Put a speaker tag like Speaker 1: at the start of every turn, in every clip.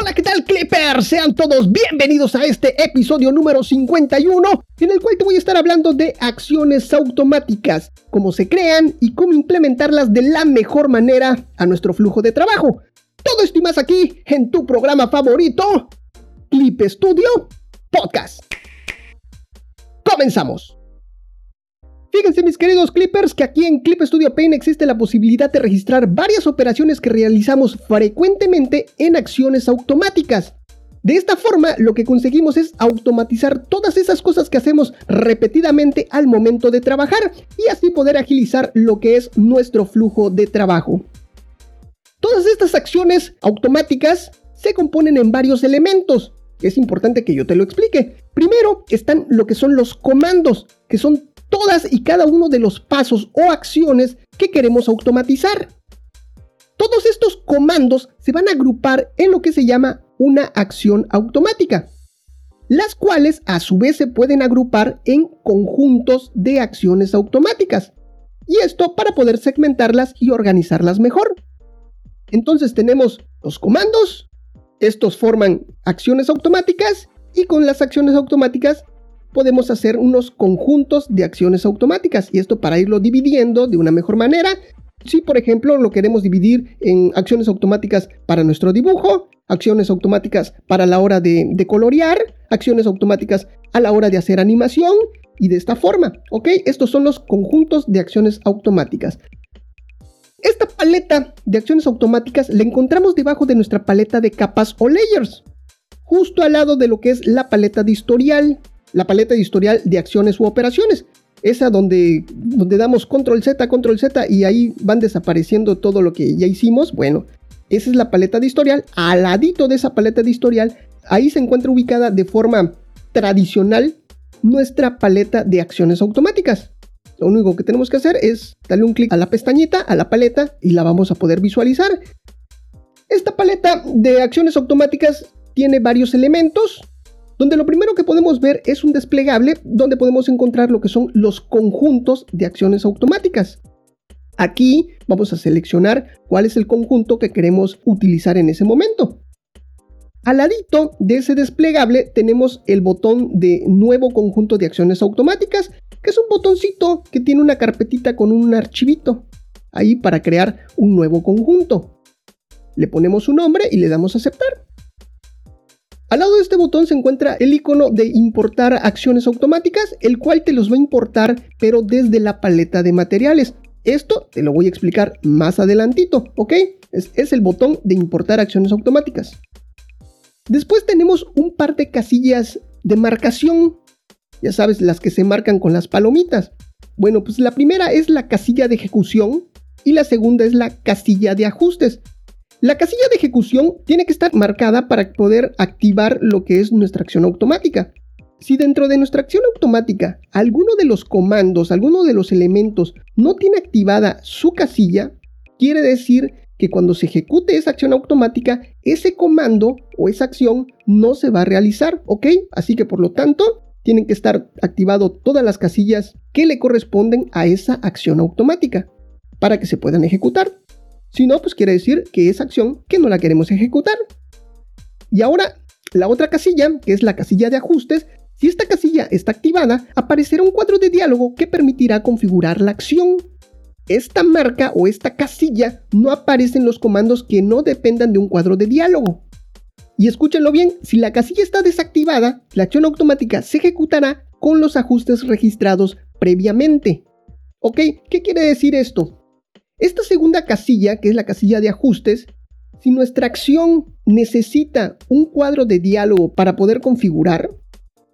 Speaker 1: Hola, ¿qué tal Clippers? Sean todos bienvenidos a este episodio número 51 en el cual te voy a estar hablando de acciones automáticas, cómo se crean y cómo implementarlas de la mejor manera a nuestro flujo de trabajo. Todo esto y más aquí en tu programa favorito, Clip Studio Podcast. Comenzamos. Fíjense mis queridos Clippers que aquí en Clip Studio Paint existe la posibilidad de registrar varias operaciones que realizamos frecuentemente en acciones automáticas. De esta forma lo que conseguimos es automatizar todas esas cosas que hacemos repetidamente al momento de trabajar y así poder agilizar lo que es nuestro flujo de trabajo. Todas estas acciones automáticas se componen en varios elementos. Es importante que yo te lo explique. Primero están lo que son los comandos, que son todas y cada uno de los pasos o acciones que queremos automatizar. Todos estos comandos se van a agrupar en lo que se llama una acción automática, las cuales a su vez se pueden agrupar en conjuntos de acciones automáticas. Y esto para poder segmentarlas y organizarlas mejor. Entonces tenemos los comandos, estos forman acciones automáticas y con las acciones automáticas podemos hacer unos conjuntos de acciones automáticas y esto para irlo dividiendo de una mejor manera. Si por ejemplo lo queremos dividir en acciones automáticas para nuestro dibujo, acciones automáticas para la hora de, colorear, acciones automáticas a la hora de hacer animación y de esta forma, ¿ok? Estos son los conjuntos de acciones automáticas. Esta paleta de acciones automáticas la encontramos debajo de nuestra paleta de capas o layers, justo al lado de lo que es la paleta de historial la paleta de historial de acciones u operaciones. Esa donde, donde damos control Z, control Z y ahí van desapareciendo todo lo que ya hicimos. Bueno, esa es la paleta de historial. Al ladito de esa paleta de historial, ahí se encuentra ubicada de forma tradicional nuestra paleta de acciones automáticas. Lo único que tenemos que hacer es darle un clic a la pestañita, a la paleta y la vamos a poder visualizar. Esta paleta de acciones automáticas tiene varios elementos donde lo primero que podemos ver es un desplegable donde podemos encontrar lo que son los conjuntos de acciones automáticas. Aquí vamos a seleccionar cuál es el conjunto que queremos utilizar en ese momento. Al ladito de ese desplegable tenemos el botón de nuevo conjunto de acciones automáticas, que es un botoncito que tiene una carpetita con un archivito ahí para crear un nuevo conjunto. Le ponemos su nombre y le damos a aceptar. Al lado de este botón se encuentra el icono de importar acciones automáticas, el cual te los va a importar pero desde la paleta de materiales. Esto te lo voy a explicar más adelantito, ¿ok? Es, es el botón de importar acciones automáticas. Después tenemos un par de casillas de marcación, ya sabes, las que se marcan con las palomitas. Bueno, pues la primera es la casilla de ejecución y la segunda es la casilla de ajustes. La casilla de ejecución tiene que estar marcada para poder activar lo que es nuestra acción automática. Si dentro de nuestra acción automática alguno de los comandos, alguno de los elementos no tiene activada su casilla, quiere decir que cuando se ejecute esa acción automática, ese comando o esa acción no se va a realizar, ¿ok? Así que por lo tanto, tienen que estar activado todas las casillas que le corresponden a esa acción automática para que se puedan ejecutar. Si no, pues quiere decir que es acción que no la queremos ejecutar. Y ahora, la otra casilla, que es la casilla de ajustes, si esta casilla está activada, aparecerá un cuadro de diálogo que permitirá configurar la acción. Esta marca o esta casilla no aparece en los comandos que no dependan de un cuadro de diálogo. Y escúchenlo bien, si la casilla está desactivada, la acción automática se ejecutará con los ajustes registrados previamente. ¿Ok? ¿Qué quiere decir esto? Esta segunda casilla, que es la casilla de ajustes, si nuestra acción necesita un cuadro de diálogo para poder configurar,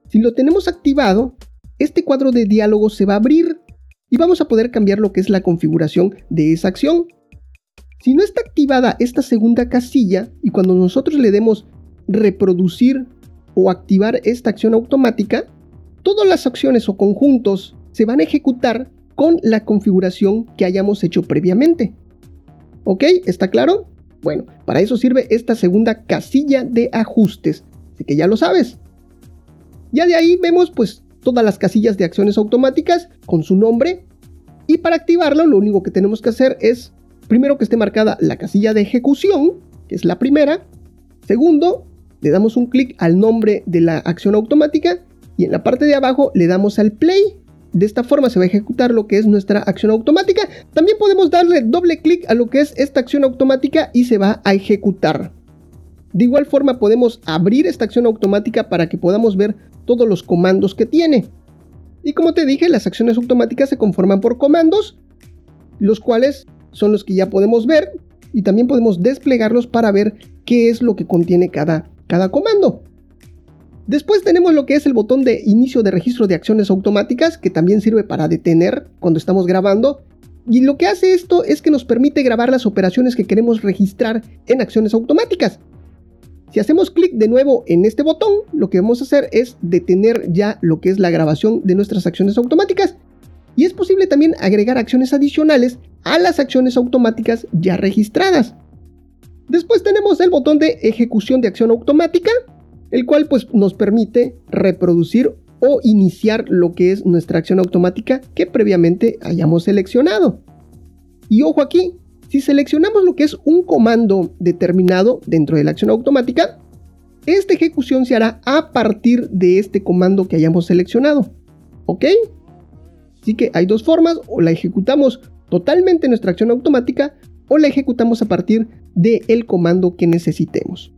Speaker 1: si lo tenemos activado, este cuadro de diálogo se va a abrir y vamos a poder cambiar lo que es la configuración de esa acción. Si no está activada esta segunda casilla y cuando nosotros le demos reproducir o activar esta acción automática, todas las acciones o conjuntos se van a ejecutar con la configuración que hayamos hecho previamente. ¿Ok? ¿Está claro? Bueno, para eso sirve esta segunda casilla de ajustes, así que ya lo sabes. Ya de ahí vemos pues todas las casillas de acciones automáticas con su nombre y para activarlo lo único que tenemos que hacer es primero que esté marcada la casilla de ejecución, que es la primera, Segundo, le damos un clic al nombre de la acción automática y en la parte de abajo le damos al play. De esta forma se va a ejecutar lo que es nuestra acción automática. También podemos darle doble clic a lo que es esta acción automática y se va a ejecutar. De igual forma podemos abrir esta acción automática para que podamos ver todos los comandos que tiene. Y como te dije, las acciones automáticas se conforman por comandos, los cuales son los que ya podemos ver y también podemos desplegarlos para ver qué es lo que contiene cada, cada comando. Después tenemos lo que es el botón de inicio de registro de acciones automáticas, que también sirve para detener cuando estamos grabando. Y lo que hace esto es que nos permite grabar las operaciones que queremos registrar en acciones automáticas. Si hacemos clic de nuevo en este botón, lo que vamos a hacer es detener ya lo que es la grabación de nuestras acciones automáticas. Y es posible también agregar acciones adicionales a las acciones automáticas ya registradas. Después tenemos el botón de ejecución de acción automática, el cual pues nos permite reproducir o iniciar lo que es nuestra acción automática que previamente hayamos seleccionado. Y ojo aquí, si seleccionamos lo que es un comando determinado dentro de la acción automática, esta ejecución se hará a partir de este comando que hayamos seleccionado. ¿Ok? Así que hay dos formas, o la ejecutamos totalmente nuestra acción automática o la ejecutamos a partir del comando que necesitemos.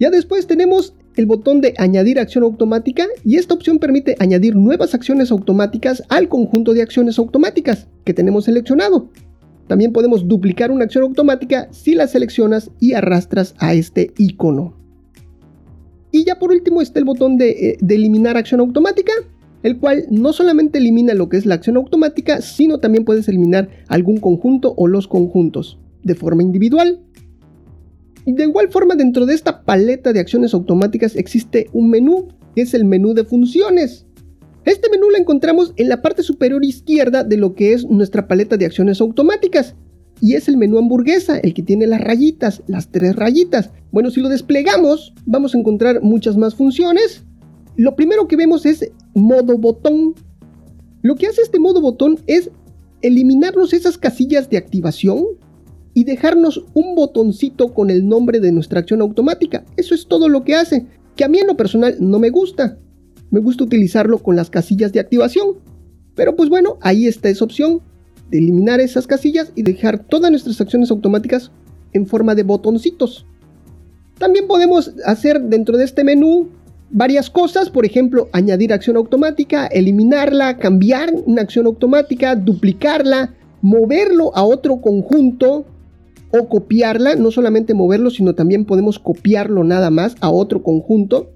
Speaker 1: Ya después tenemos el botón de añadir acción automática y esta opción permite añadir nuevas acciones automáticas al conjunto de acciones automáticas que tenemos seleccionado. También podemos duplicar una acción automática si la seleccionas y arrastras a este icono. Y ya por último está el botón de, eh, eliminar acción automática el cual no solamente elimina lo que es la acción automática, sino también puedes eliminar algún conjunto o los conjuntos de forma individual. Y de igual forma dentro de esta paleta de acciones automáticas existe un menú, que es el menú de funciones. Este menú lo encontramos en la parte superior izquierda de lo que es nuestra paleta de acciones automáticas. Y es el menú hamburguesa, el que tiene las rayitas, las tres rayitas. Bueno, si lo desplegamos, vamos a encontrar muchas más funciones. Lo primero que vemos es modo botón. Lo que hace este modo botón es eliminarnos esas casillas de activación y dejarnos un botoncito con el nombre de nuestra acción automática. Eso es todo lo que hace, que a mí en lo personal no me gusta. Me gusta utilizarlo con las casillas de activación. Pero pues bueno, ahí está esa opción de eliminar esas casillas y dejar todas nuestras acciones automáticas en forma de botoncitos. También podemos hacer dentro de este menú varias cosas, por ejemplo, añadir acción automática, eliminarla, cambiar una acción automática, duplicarla, moverlo a otro conjunto o copiarla, no solamente moverlo, sino también podemos copiarlo nada más a otro conjunto.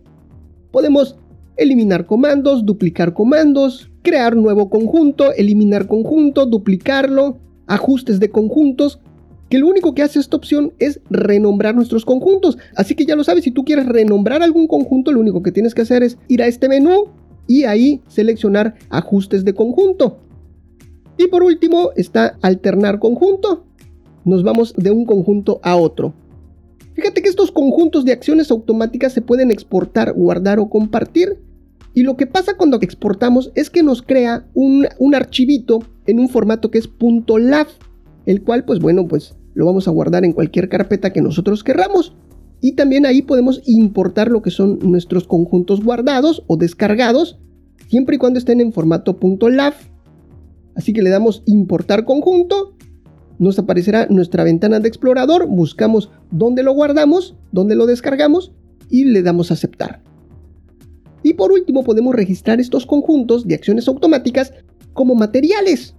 Speaker 1: Podemos eliminar comandos, duplicar comandos, crear nuevo conjunto, eliminar conjunto, duplicarlo, ajustes de conjuntos, que lo único que hace esta opción es renombrar nuestros conjuntos. Así que ya lo sabes, si tú quieres renombrar algún conjunto, lo único que tienes que hacer es ir a este menú y ahí seleccionar ajustes de conjunto. Y por último está alternar conjunto. Nos vamos de un conjunto a otro. Fíjate que estos conjuntos de acciones automáticas se pueden exportar, guardar o compartir. Y lo que pasa cuando exportamos es que nos crea un, un archivito en un formato que es .lav el cual pues bueno pues lo vamos a guardar en cualquier carpeta que nosotros querramos. Y también ahí podemos importar lo que son nuestros conjuntos guardados o descargados, siempre y cuando estén en formato .lav. Así que le damos importar conjunto, nos aparecerá nuestra ventana de explorador, buscamos dónde lo guardamos, dónde lo descargamos y le damos a aceptar. Y por último podemos registrar estos conjuntos de acciones automáticas como materiales.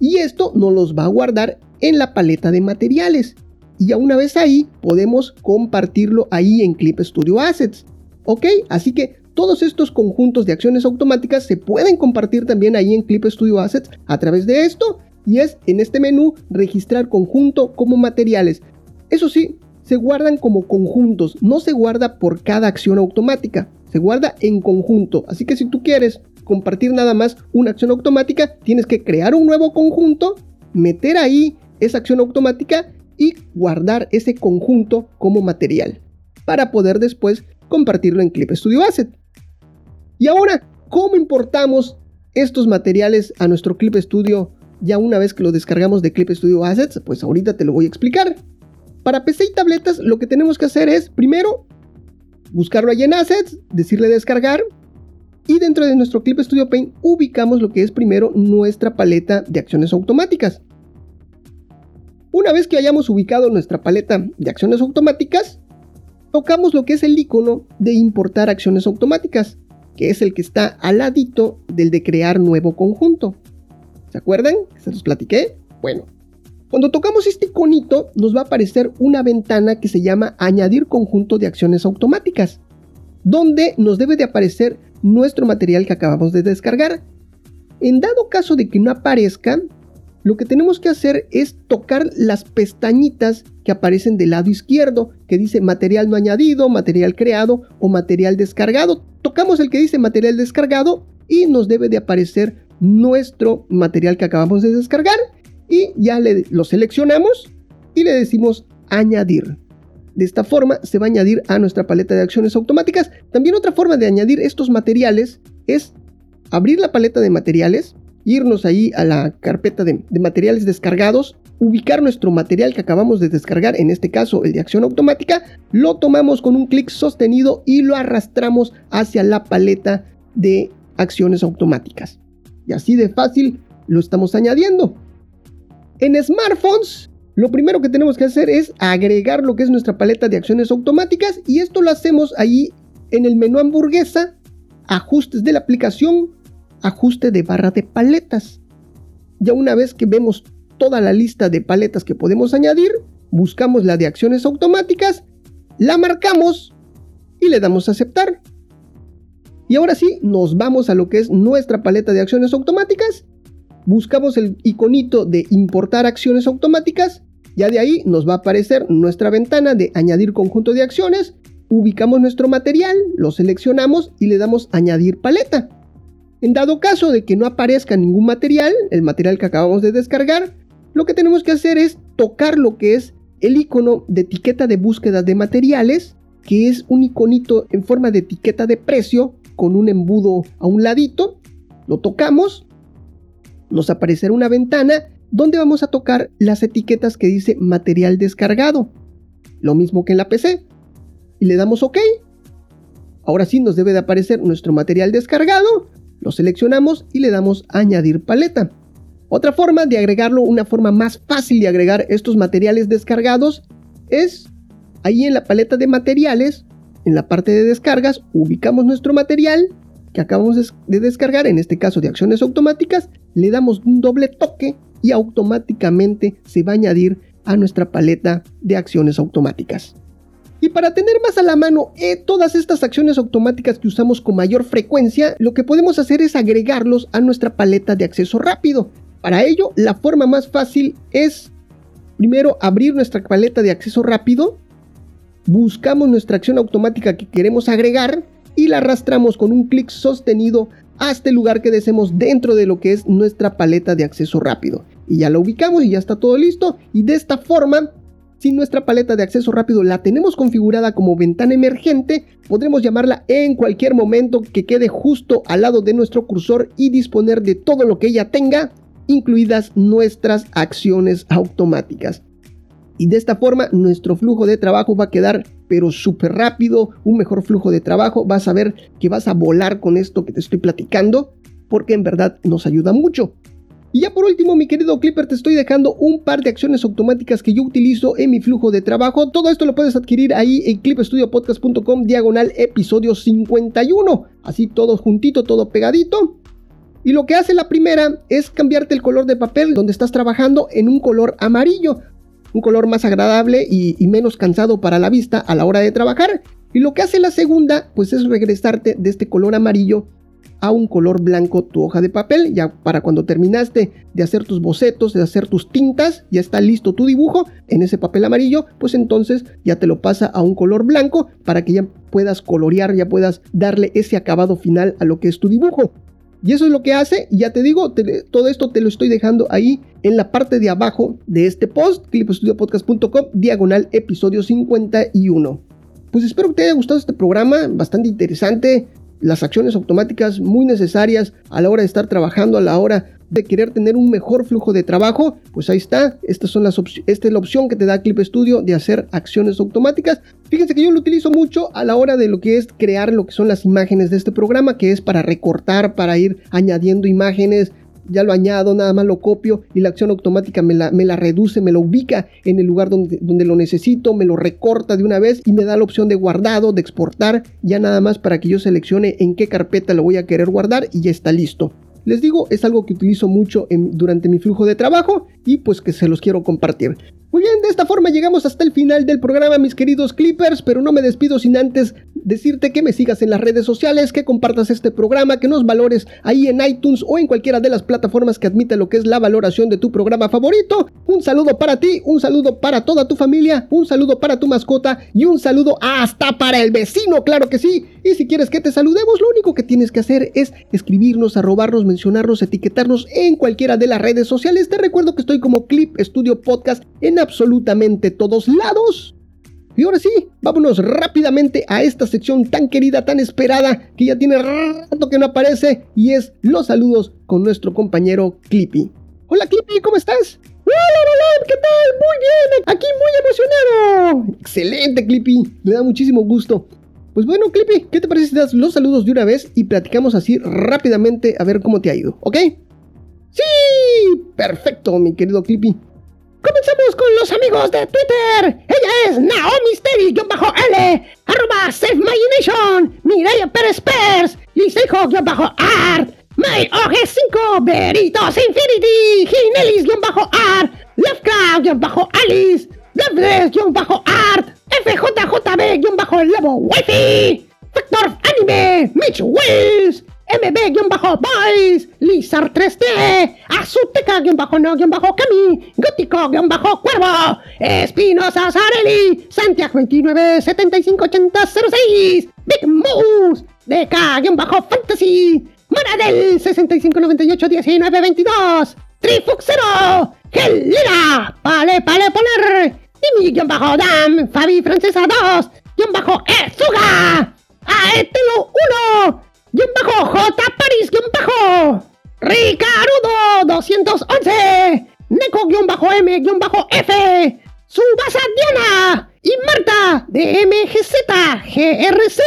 Speaker 1: Y esto nos los va a guardar en la paleta de materiales. Y ya una vez ahí, podemos compartirlo ahí en Clip Studio Assets. ¿Ok? Así que todos estos conjuntos de acciones automáticas se pueden compartir también ahí en Clip Studio Assets a través de esto. Y es en este menú registrar conjunto como materiales. Eso sí, se guardan como conjuntos, no se guarda por cada acción automática, se guarda en conjunto. Así que si tú quieres compartir nada más una acción automática, tienes que crear un nuevo conjunto, meter ahí esa acción automática y guardar ese conjunto como material para poder después compartirlo en Clip Studio Asset. Y ahora, ¿cómo importamos estos materiales a nuestro Clip Studio ya una vez que lo descargamos de Clip Studio Assets? Pues ahorita te lo voy a explicar. para PC y tabletas lo que tenemos que hacer es, primero, buscarlo allí en Assets, decirle descargar, y dentro de nuestro Clip Studio Paint ubicamos lo que es primero nuestra paleta de acciones automáticas. Una vez que hayamos ubicado nuestra paleta de acciones automáticas, tocamos lo que es el icono de importar acciones automáticas, que es el que está al ladito del de crear nuevo conjunto. ¿Se acuerdan? ¿Se los platiqué? Bueno, cuando tocamos este iconito nos va a aparecer una ventana que se llama añadir conjunto de acciones automáticas, donde nos debe de aparecer nuestro material que acabamos de descargar. En dado caso de que no aparezca, lo que tenemos que hacer es tocar las pestañitas que aparecen del lado izquierdo, que dice material no añadido, material creado o material descargado. Tocamos el que dice material descargado y nos debe de aparecer nuestro material que acabamos de descargar y ya le, lo seleccionamos y le decimos añadir. De esta forma se va a añadir a nuestra paleta de acciones automáticas. También otra forma de añadir estos materiales es abrir la paleta de materiales, irnos ahí a la carpeta de, materiales descargados, ubicar nuestro material que acabamos de descargar, en este caso el de acción automática, lo tomamos con un clic sostenido y lo arrastramos hacia la paleta de acciones automáticas. Y así de fácil lo estamos añadiendo. En smartphones, lo primero que tenemos que hacer es agregar lo que es nuestra paleta de acciones automáticas y esto lo hacemos ahí en el menú hamburguesa, ajustes de la aplicación, ajuste de barra de paletas. Ya una vez que vemos toda la lista de paletas que podemos añadir, buscamos la de acciones automáticas, la marcamos y le damos a aceptar. Y ahora sí, nos vamos a lo que es nuestra paleta de acciones automáticas, buscamos el iconito de importar acciones automáticas, ya de ahí nos va a aparecer nuestra ventana de añadir conjunto de acciones, ubicamos nuestro material, lo seleccionamos y le damos añadir paleta. En dado caso de que no aparezca ningún material, el material que acabamos de descargar, lo que tenemos que hacer es tocar lo que es el icono de etiqueta de búsqueda de materiales, que es un iconito en forma de etiqueta de precio con un embudo a un ladito. Lo tocamos, nos aparecerá una ventana donde vamos a tocar las etiquetas que dice material descargado, lo mismo que en la PC, y le damos OK. Ahora sí nos debe de aparecer nuestro material descargado, lo seleccionamos y le damos añadir paleta. Otra forma de agregarlo, una forma más fácil de agregar estos materiales descargados es ahí en la paleta de materiales, en la parte de descargas, ubicamos nuestro material que acabamos de descargar, en este caso de acciones automáticas, le damos un doble toque y automáticamente se va a añadir a nuestra paleta de acciones automáticas. Y para tener más a la mano eh, todas estas acciones automáticas que usamos con mayor frecuencia, lo que podemos hacer es agregarlos a nuestra paleta de acceso rápido. Para ello, la forma más fácil es primero abrir nuestra paleta de acceso rápido, buscamos nuestra acción automática que queremos agregar y la arrastramos con un clic sostenido hasta el lugar que deseemos dentro de lo que es nuestra paleta de acceso rápido. Y ya la ubicamos y ya está todo listo. Y de esta forma si nuestra paleta de acceso rápido la tenemos configurada como ventana emergente, podremos llamarla en cualquier momento que quede justo al lado de nuestro cursor y disponer de todo lo que ella tenga, incluidas nuestras acciones automáticas. Y de esta forma nuestro flujo de trabajo va a quedar pero súper rápido, un mejor flujo de trabajo. Vas a ver que vas a volar con esto que te estoy platicando porque en verdad nos ayuda mucho. Y ya por último, mi querido Clipper, te estoy dejando un par de acciones automáticas que yo utilizo en mi flujo de trabajo. Todo esto lo puedes adquirir ahí en clipstudiopodcast.com diagonal episodio 51. Así todo juntito, todo pegadito. Y lo que hace la primera es cambiarte el color de papel donde estás trabajando en un color amarillo. Un color más agradable y, menos cansado para la vista a la hora de trabajar. Y lo que hace la segunda, pues es regresarte de este color amarillo a un color blanco tu hoja de papel. Ya para cuando terminaste de hacer tus bocetos, de hacer tus tintas, ya está listo tu dibujo en ese papel amarillo, pues entonces ya te lo pasa a un color blanco para que ya puedas colorear, ya puedas darle ese acabado final a lo que es tu dibujo. Y eso es lo que hace, y ya te digo, todo esto te lo estoy dejando ahí en la parte de abajo de este post, clipstudiopodcast.com, diagonal episodio 51. Pues espero que te haya gustado este programa, bastante interesante las acciones automáticas muy necesarias a la hora de estar trabajando, a la hora de querer tener un mejor flujo de trabajo, pues ahí está. Esta es la opción que te da Clip Studio de hacer acciones automáticas. Fíjense que yo lo utilizo mucho a la hora de lo que es crear lo que son las imágenes de este programa, que es para recortar, para ir añadiendo imágenes, ya lo añado, nada más lo copio y la acción automática me la, me la reduce, me lo ubica en el lugar donde, donde, lo necesito, me lo recorta de una vez y me da la opción de guardado, de exportar, ya nada más para que yo seleccione en qué carpeta lo voy a querer guardar y ya está listo. Les digo, es algo que utilizo mucho durante mi flujo de trabajo y pues que se los quiero compartir. Muy bien, de esta forma llegamos hasta el final del programa, mis queridos Clippers, pero no me despido sin antes decirte que me sigas en las redes sociales, que compartas este programa, que nos valores ahí en iTunes o en cualquiera de las plataformas que admite lo que es la valoración de tu programa favorito. Un saludo para ti, un saludo para toda tu familia, un saludo para tu mascota y un saludo hasta para el vecino, claro que sí. Y si quieres que te saludemos, lo único que tienes que hacer es escribirnos, arrobarnos, mencionarnos, etiquetarnos en cualquiera de las redes sociales. Te recuerdo que estoy como Clip Studio Podcast en absolutamente todos lados. Y ahora sí, vámonos rápidamente a esta sección tan querida, tan esperada, que ya tiene rato que no aparece, y es los saludos con nuestro compañero Clippy. Hola Clippy, ¿cómo estás?
Speaker 2: Hola, hola, ¿qué tal? Muy bien, aquí muy emocionado.
Speaker 1: Excelente Clippy, me da muchísimo gusto. Pues bueno, Clippy, ¿qué te parece si das los saludos de una vez y platicamos así rápidamente a ver cómo te ha ido, ¿ok?
Speaker 2: Sí, perfecto, mi querido Clippy. Los amigos de Twitter. Ella es Naomi Steri-L, arroba Save My Nation, Mireia Pérez Pers, Lisejo-Art, My OG5, Veritos Infinity, Ginelis-Art, Lovecraft-Alice, Loveless-Art, FJJB-Levo Wifi, Factor Anime, Mitch Wills, MB-Boys, Lizard 3D, Azuteca-No-Cami, Gótico-Cuervo, Espinosa Sarelli, Santiago 29 75 06, Big Moose, DK-Fantasy, Maradel 65 98 19 22, Trifuxero, Gelera, Pale Pale Poner, Timmy-Dam, Fabi Francesa 2, Ezuga, Aetelo 1, guion bajo J. París guion bajo. Ricarudo 211 Neko guion bajo M guion bajo F. Subasa Diana y Marta de MGZ GRC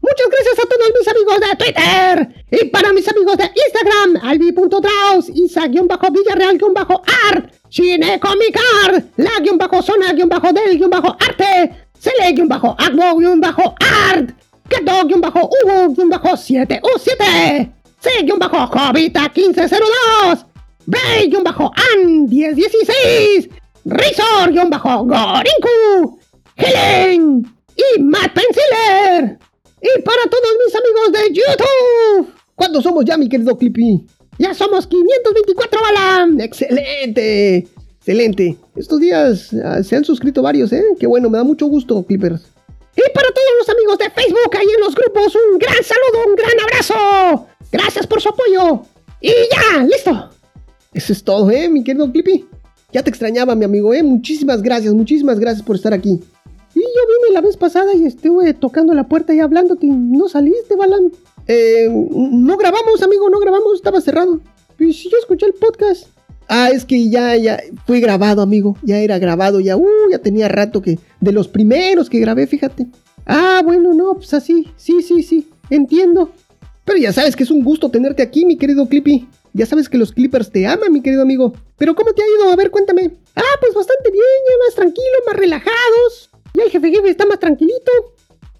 Speaker 2: Muchas gracias a todos mis amigos de Twitter y para mis amigos de Instagram albi.draus isa-villarreal-art Chinecomicar la-zona-del-arte Cele-agbo-art Gato-Hugo-7U7 C-Jovita1502 Bray-An1016 Razor-Gorinku Helen y Matt Penciler y para todos mis amigos de YouTube
Speaker 1: ¿Cuántos somos ya mi querido Clippy?
Speaker 2: Ya somos 524 balam
Speaker 1: ¡Excelente! Excelente. Estos días ah, se han suscrito varios, ¿eh? Qué bueno, me da mucho gusto, Clippers.
Speaker 2: Y para todos los amigos de Facebook ahí en los grupos, un gran saludo, un gran abrazo. Gracias por su apoyo. Y ya, listo.
Speaker 1: Eso es todo, ¿eh, mi querido Clippy? Ya te extrañaba, mi amigo, ¿eh? Muchísimas gracias, muchísimas gracias por estar aquí.
Speaker 2: Y yo vine la vez pasada y estuve tocando la puerta y hablándote no saliste, Balan.
Speaker 1: Eh, no grabamos, amigo, no grabamos, estaba cerrado.
Speaker 2: Y si yo escuché el podcast.
Speaker 1: Ah, es que ya, ya, fue grabado, amigo. Ya era grabado, ya, uh, ya tenía rato que, de los primeros que grabé, fíjate.
Speaker 2: Ah, bueno, no, pues así, sí, sí, sí, entiendo.
Speaker 1: Pero ya sabes que es un gusto tenerte aquí, mi querido Clippy. Ya sabes que los Clippers te aman, mi querido amigo. Pero ¿cómo te ha ido? A ver, cuéntame.
Speaker 2: Ah, pues bastante bien, ya más tranquilo, más relajados. Ya el jefe jefe está más tranquilito.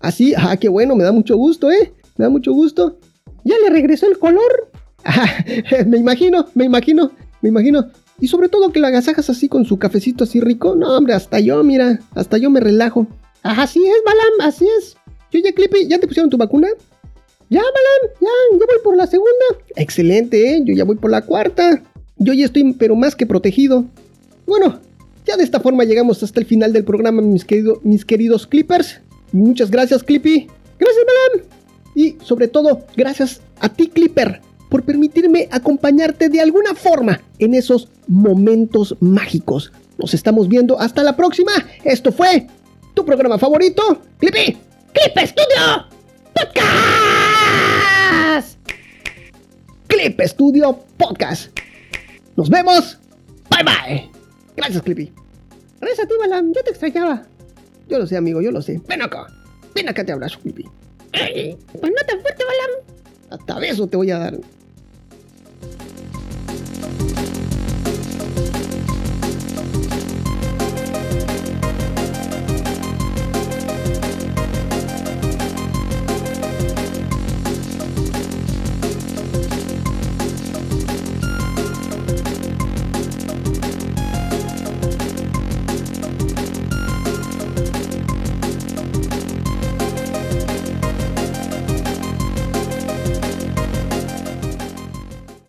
Speaker 1: Así, ah, ah, qué bueno, me da mucho gusto, ¿eh? Me da mucho gusto.
Speaker 2: Ya le regresó el color.
Speaker 1: Ah, me imagino, me imagino me imagino. Y sobre todo que la agasajas así con su cafecito así rico. No, hombre, hasta yo, mira, hasta yo me relajo.
Speaker 2: Así es, Balam, así es.
Speaker 1: Yo ya, Clippy, ¿ya te pusieron tu vacuna?
Speaker 2: Ya, Balam, ya, ya voy por la segunda.
Speaker 1: Excelente, ¿eh? Yo ya voy por la cuarta. Yo ya estoy, pero más que protegido. Bueno, ya de esta forma llegamos hasta el final del programa, mis, mis queridos Clippers. Muchas gracias, Clippy.
Speaker 2: Gracias, Balam.
Speaker 1: Y sobre todo, gracias a ti, Clipper, por permitirme acompañarte de alguna forma en esos momentos mágicos. Nos estamos viendo hasta la próxima. Esto fue tu programa favorito, Clippy.
Speaker 2: Clip Studio Podcast.
Speaker 1: Clip Studio Podcast. Nos vemos. Bye bye. Gracias, Clippy.
Speaker 2: Gracias a ti, Balam. Ya te extrañaba.
Speaker 1: Yo lo sé, amigo, yo lo sé. Ven acá. Ven acá, te abrazo, Clippy.
Speaker 2: Pues no tan fuerte, Balam.
Speaker 1: Hasta beso te voy a dar.